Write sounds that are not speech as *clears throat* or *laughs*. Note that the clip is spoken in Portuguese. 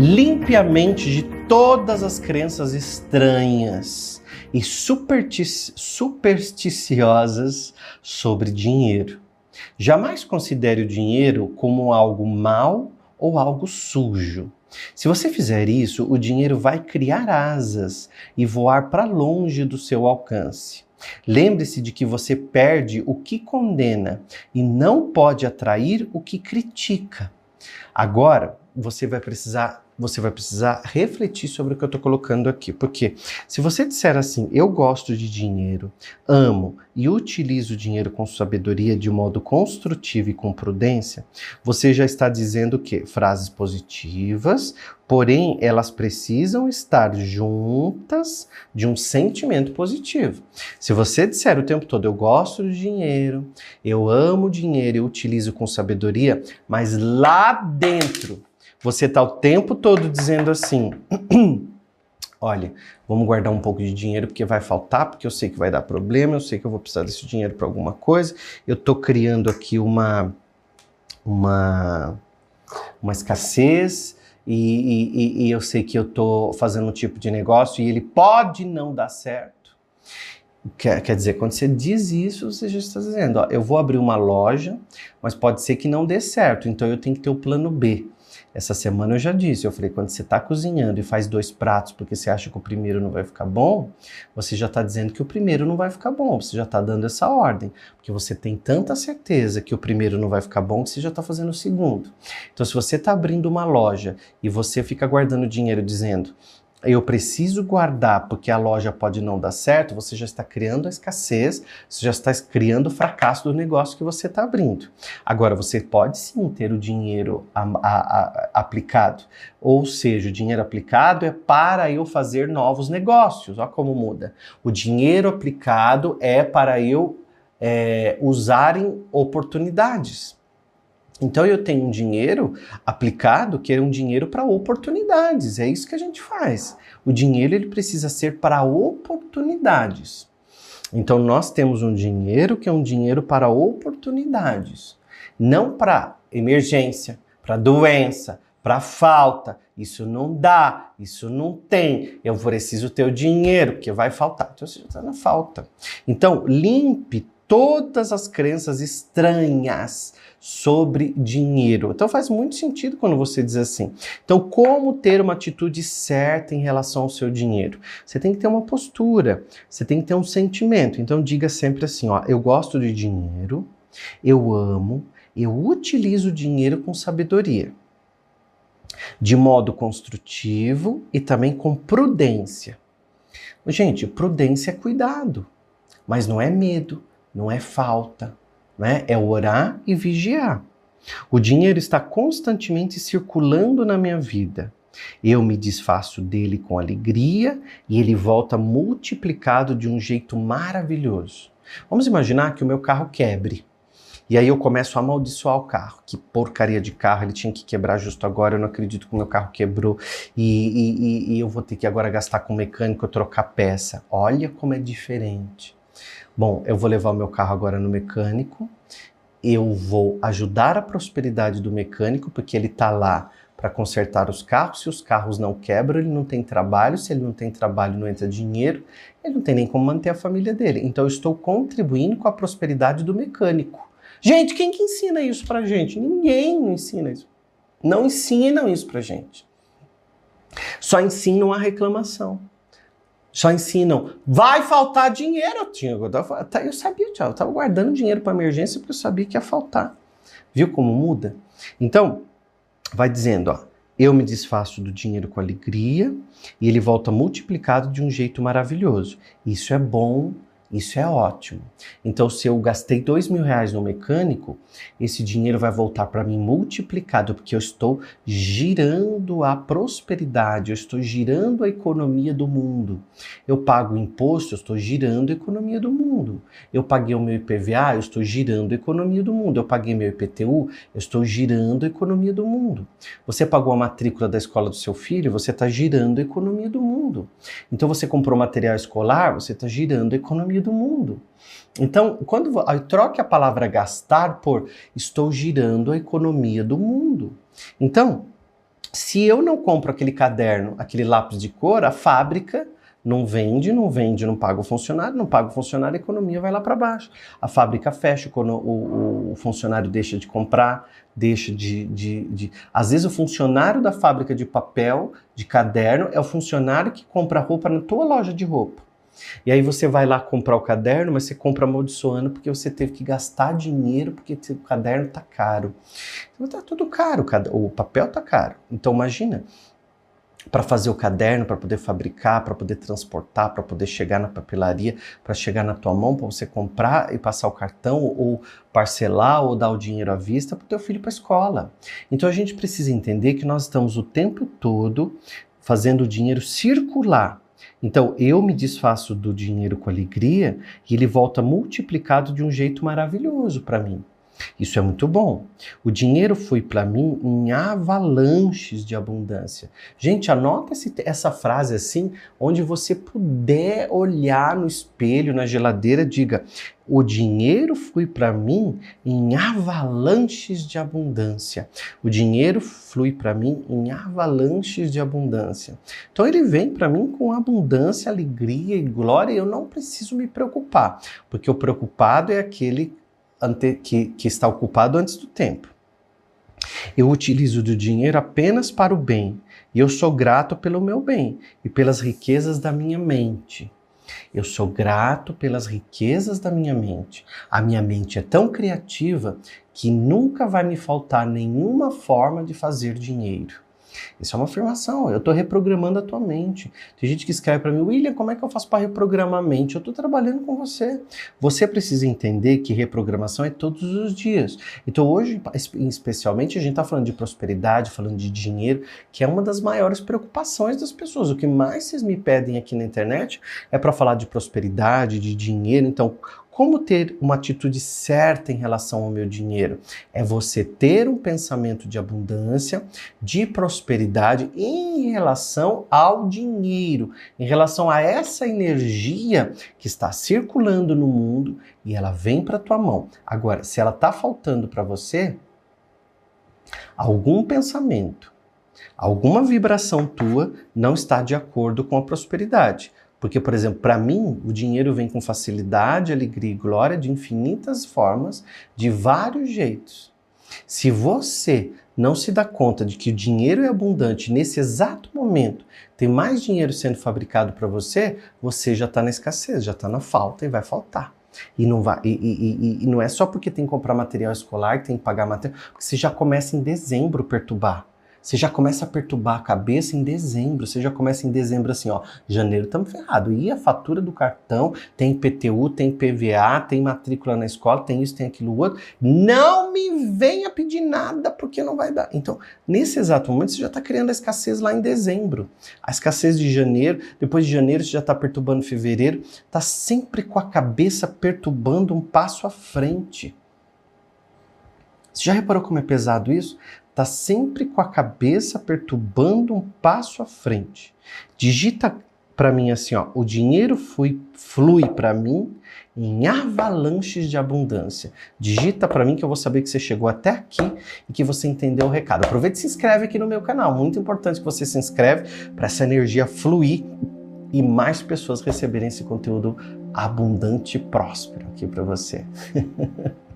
Limpe a mente de todas as crenças estranhas e superstic supersticiosas sobre dinheiro. Jamais considere o dinheiro como algo mal ou algo sujo. Se você fizer isso, o dinheiro vai criar asas e voar para longe do seu alcance. Lembre-se de que você perde o que condena e não pode atrair o que critica. Agora, você vai precisar você vai precisar refletir sobre o que eu estou colocando aqui. Porque se você disser assim, eu gosto de dinheiro, amo e utilizo o dinheiro com sabedoria de modo construtivo e com prudência, você já está dizendo que frases positivas, porém elas precisam estar juntas de um sentimento positivo. Se você disser o tempo todo, eu gosto do dinheiro, eu amo dinheiro, eu utilizo com sabedoria, mas lá dentro você está o tempo todo dizendo assim: *clears throat* olha, vamos guardar um pouco de dinheiro porque vai faltar, porque eu sei que vai dar problema, eu sei que eu vou precisar desse dinheiro para alguma coisa. Eu estou criando aqui uma, uma, uma escassez. E, e, e eu sei que eu estou fazendo um tipo de negócio e ele pode não dar certo. Quer, quer dizer, quando você diz isso, você já está dizendo: ó, eu vou abrir uma loja, mas pode ser que não dê certo, então eu tenho que ter o plano B. Essa semana eu já disse, eu falei, quando você está cozinhando e faz dois pratos porque você acha que o primeiro não vai ficar bom, você já está dizendo que o primeiro não vai ficar bom, você já está dando essa ordem, porque você tem tanta certeza que o primeiro não vai ficar bom que você já está fazendo o segundo. Então, se você está abrindo uma loja e você fica guardando dinheiro dizendo, eu preciso guardar porque a loja pode não dar certo, você já está criando a escassez, você já está criando o fracasso do negócio que você está abrindo. Agora, você pode sim ter o dinheiro a, a, a, aplicado, ou seja, o dinheiro aplicado é para eu fazer novos negócios. Olha como muda. O dinheiro aplicado é para eu é, usarem oportunidades. Então eu tenho um dinheiro aplicado que é um dinheiro para oportunidades. É isso que a gente faz. O dinheiro ele precisa ser para oportunidades. Então nós temos um dinheiro que é um dinheiro para oportunidades, não para emergência, para doença, para falta. Isso não dá, isso não tem. Eu preciso ter o dinheiro, porque vai faltar. Então você está na falta. Então limpe todas as crenças estranhas sobre dinheiro. Então faz muito sentido quando você diz assim. Então, como ter uma atitude certa em relação ao seu dinheiro? Você tem que ter uma postura, você tem que ter um sentimento. Então diga sempre assim, ó, eu gosto de dinheiro, eu amo, eu utilizo o dinheiro com sabedoria. De modo construtivo e também com prudência. Gente, prudência é cuidado, mas não é medo, não é falta, né? É orar e vigiar. O dinheiro está constantemente circulando na minha vida. Eu me desfaço dele com alegria e ele volta multiplicado de um jeito maravilhoso. Vamos imaginar que o meu carro quebre. E aí eu começo a amaldiçoar o carro. Que porcaria de carro, ele tinha que quebrar justo agora, eu não acredito que o meu carro quebrou. E, e, e eu vou ter que agora gastar com o mecânico, trocar peça. Olha como é diferente. Bom, eu vou levar o meu carro agora no mecânico, eu vou ajudar a prosperidade do mecânico, porque ele está lá para consertar os carros. Se os carros não quebram, ele não tem trabalho. Se ele não tem trabalho, não entra dinheiro. Ele não tem nem como manter a família dele. Então, eu estou contribuindo com a prosperidade do mecânico. Gente, quem que ensina isso para gente? Ninguém ensina isso. Não ensinam isso para gente. Só ensinam a reclamação só ensinam, vai faltar dinheiro. Eu, tinha, eu sabia, eu estava guardando dinheiro para emergência porque eu sabia que ia faltar. Viu como muda? Então, vai dizendo, ó, eu me desfaço do dinheiro com alegria e ele volta multiplicado de um jeito maravilhoso. Isso é bom isso é ótimo. Então, se eu gastei dois mil reais no mecânico, esse dinheiro vai voltar para mim multiplicado, porque eu estou girando a prosperidade, eu estou girando a economia do mundo. Eu pago imposto, eu estou girando a economia do mundo. Eu paguei o meu IPVA, eu estou girando a economia do mundo. Eu paguei meu IPTU, eu estou girando a economia do mundo. Você pagou a matrícula da escola do seu filho, você está girando a economia do mundo. Então, você comprou material escolar, você está girando a economia do mundo. Então, quando troque a palavra gastar por estou girando a economia do mundo. Então, Se eu não compro aquele caderno, aquele lápis de cor, a fábrica não vende, não vende, não paga o funcionário, não paga o funcionário, a economia vai lá para baixo. A fábrica fecha, o, o, o, funcionário deixa de comprar, deixa de, de, de. Às vezes o funcionário da fábrica de papel, de caderno, é o funcionário que compra roupa na tua loja de roupa. E aí você vai lá comprar o caderno, mas você compra amaldiçoando porque você teve que gastar dinheiro porque o caderno tá caro. Então tá tudo caro, o papel tá caro. Então imagina, para fazer o caderno, para poder fabricar, para poder transportar, para poder chegar na papelaria, para chegar na tua mão, para você comprar e passar o cartão ou parcelar ou dar o dinheiro à vista para o teu filho para a escola. Então a gente precisa entender que nós estamos o tempo todo fazendo o dinheiro circular. Então eu me desfaço do dinheiro com alegria e ele volta multiplicado de um jeito maravilhoso para mim. Isso é muito bom. O dinheiro foi para mim em avalanches de abundância. Gente, anota esse, essa frase assim, onde você puder olhar no espelho, na geladeira, diga: o dinheiro flui para mim em avalanches de abundância. O dinheiro flui para mim em avalanches de abundância. Então ele vem para mim com abundância, alegria e glória, e eu não preciso me preocupar, porque o preocupado é aquele ante, que, que está ocupado antes do tempo. Eu utilizo do dinheiro apenas para o bem, e eu sou grato pelo meu bem e pelas riquezas da minha mente. Eu sou grato pelas riquezas da minha mente. A minha mente é tão criativa que nunca vai me faltar nenhuma forma de fazer dinheiro. Isso é uma afirmação. Eu estou reprogramando a tua mente. Tem gente que escreve para mim, William, como é que eu faço para reprogramar a mente? Eu estou trabalhando com você. Você precisa entender que reprogramação é todos os dias. Então, hoje, especialmente, a gente está falando de prosperidade, falando de dinheiro, que é uma das maiores preocupações das pessoas. O que mais vocês me pedem aqui na internet é para falar de prosperidade, de dinheiro. Então, como ter uma atitude certa em relação ao meu dinheiro? É você ter um pensamento de abundância, de prosperidade em relação ao dinheiro, em relação a essa energia que está circulando no mundo e ela vem para tua mão. Agora, se ela está faltando para você, algum pensamento, alguma vibração tua não está de acordo com a prosperidade. Porque, por exemplo, para mim, o dinheiro vem com facilidade, alegria e glória de infinitas formas, de vários jeitos. Se você não se dá conta de que o dinheiro é abundante nesse exato momento, tem mais dinheiro sendo fabricado para você, você já está na escassez, já está na falta e vai faltar. E não, vai, e, e, e, e, não é só porque tem que comprar material escolar, tem que pagar material, porque você já começa em dezembro perturbar. Você já começa a perturbar a cabeça em dezembro. Você já começa em dezembro assim, ó, janeiro estamos ferrado. E a fatura do cartão, tem PTU, tem PVA, tem matrícula na escola, tem isso, tem aquilo outro. Não me venha pedir nada porque não vai dar. Então, nesse exato momento, você já está criando a escassez lá em dezembro. A escassez de janeiro, depois de janeiro você já está perturbando fevereiro. Está sempre com a cabeça perturbando um passo à frente. Você já reparou como é pesado isso? está sempre com a cabeça perturbando um passo à frente. Digita para mim assim, ó, o dinheiro flui, flui para mim em avalanches de abundância. Digita para mim que eu vou saber que você chegou até aqui e que você entendeu o recado. Aproveita e se inscreve aqui no meu canal. Muito importante que você se inscreve para essa energia fluir e mais pessoas receberem esse conteúdo abundante e próspero aqui para você. *laughs*